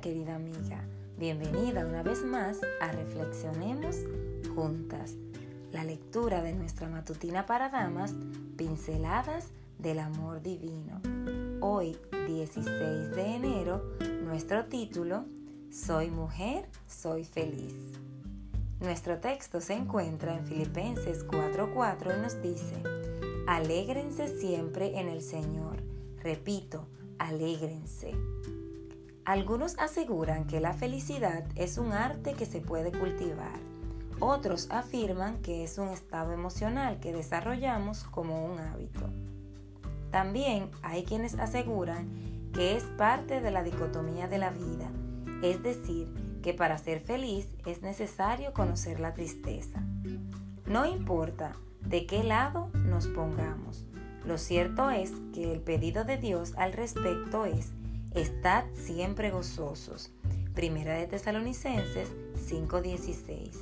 querida amiga, bienvenida una vez más a Reflexionemos Juntas, la lectura de nuestra matutina para damas, pinceladas del amor divino. Hoy, 16 de enero, nuestro título, Soy mujer, soy feliz. Nuestro texto se encuentra en Filipenses 4:4 y nos dice, Alégrense siempre en el Señor. Repito, alégrense. Algunos aseguran que la felicidad es un arte que se puede cultivar. Otros afirman que es un estado emocional que desarrollamos como un hábito. También hay quienes aseguran que es parte de la dicotomía de la vida, es decir, que para ser feliz es necesario conocer la tristeza. No importa de qué lado nos pongamos, lo cierto es que el pedido de Dios al respecto es Estad siempre gozosos. Primera de Tesalonicenses 5:16.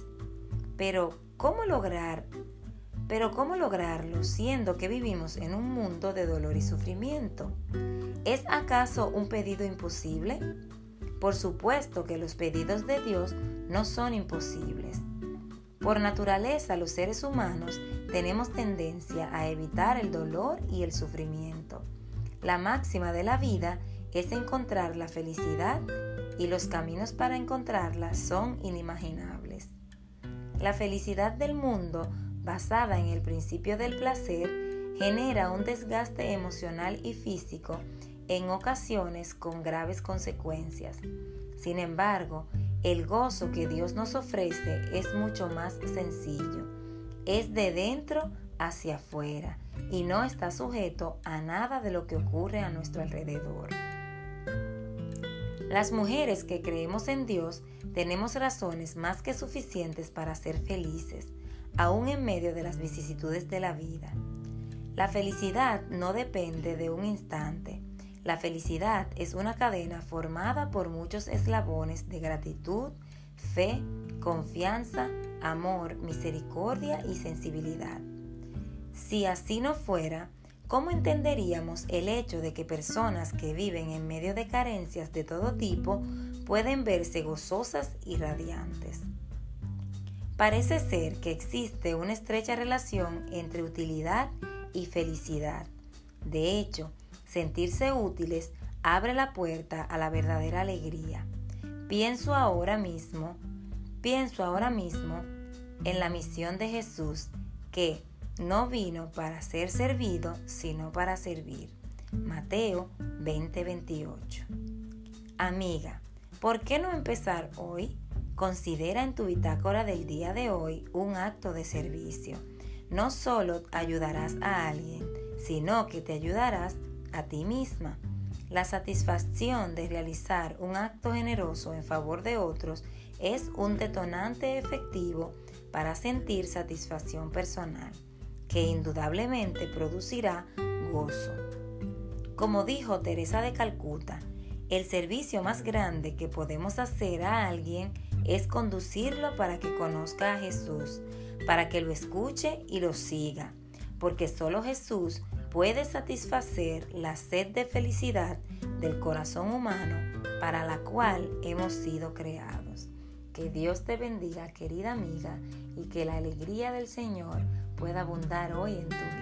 Pero ¿cómo lograr? Pero ¿cómo lograrlo siendo que vivimos en un mundo de dolor y sufrimiento? ¿Es acaso un pedido imposible? Por supuesto que los pedidos de Dios no son imposibles. Por naturaleza los seres humanos tenemos tendencia a evitar el dolor y el sufrimiento. La máxima de la vida es encontrar la felicidad y los caminos para encontrarla son inimaginables. La felicidad del mundo, basada en el principio del placer, genera un desgaste emocional y físico, en ocasiones con graves consecuencias. Sin embargo, el gozo que Dios nos ofrece es mucho más sencillo. Es de dentro hacia afuera y no está sujeto a nada de lo que ocurre a nuestro alrededor. Las mujeres que creemos en Dios tenemos razones más que suficientes para ser felices, aún en medio de las vicisitudes de la vida. La felicidad no depende de un instante. La felicidad es una cadena formada por muchos eslabones de gratitud, fe, confianza, amor, misericordia y sensibilidad. Si así no fuera, ¿Cómo entenderíamos el hecho de que personas que viven en medio de carencias de todo tipo pueden verse gozosas y radiantes? Parece ser que existe una estrecha relación entre utilidad y felicidad. De hecho, sentirse útiles abre la puerta a la verdadera alegría. Pienso ahora mismo, pienso ahora mismo en la misión de Jesús que no vino para ser servido, sino para servir. Mateo 20:28. Amiga, ¿por qué no empezar hoy? Considera en tu bitácora del día de hoy un acto de servicio. No solo ayudarás a alguien, sino que te ayudarás a ti misma. La satisfacción de realizar un acto generoso en favor de otros es un detonante efectivo para sentir satisfacción personal que indudablemente producirá gozo. Como dijo Teresa de Calcuta, el servicio más grande que podemos hacer a alguien es conducirlo para que conozca a Jesús, para que lo escuche y lo siga, porque solo Jesús puede satisfacer la sed de felicidad del corazón humano para la cual hemos sido creados. Que Dios te bendiga, querida amiga, y que la alegría del Señor pueda abundar hoy en tu vida.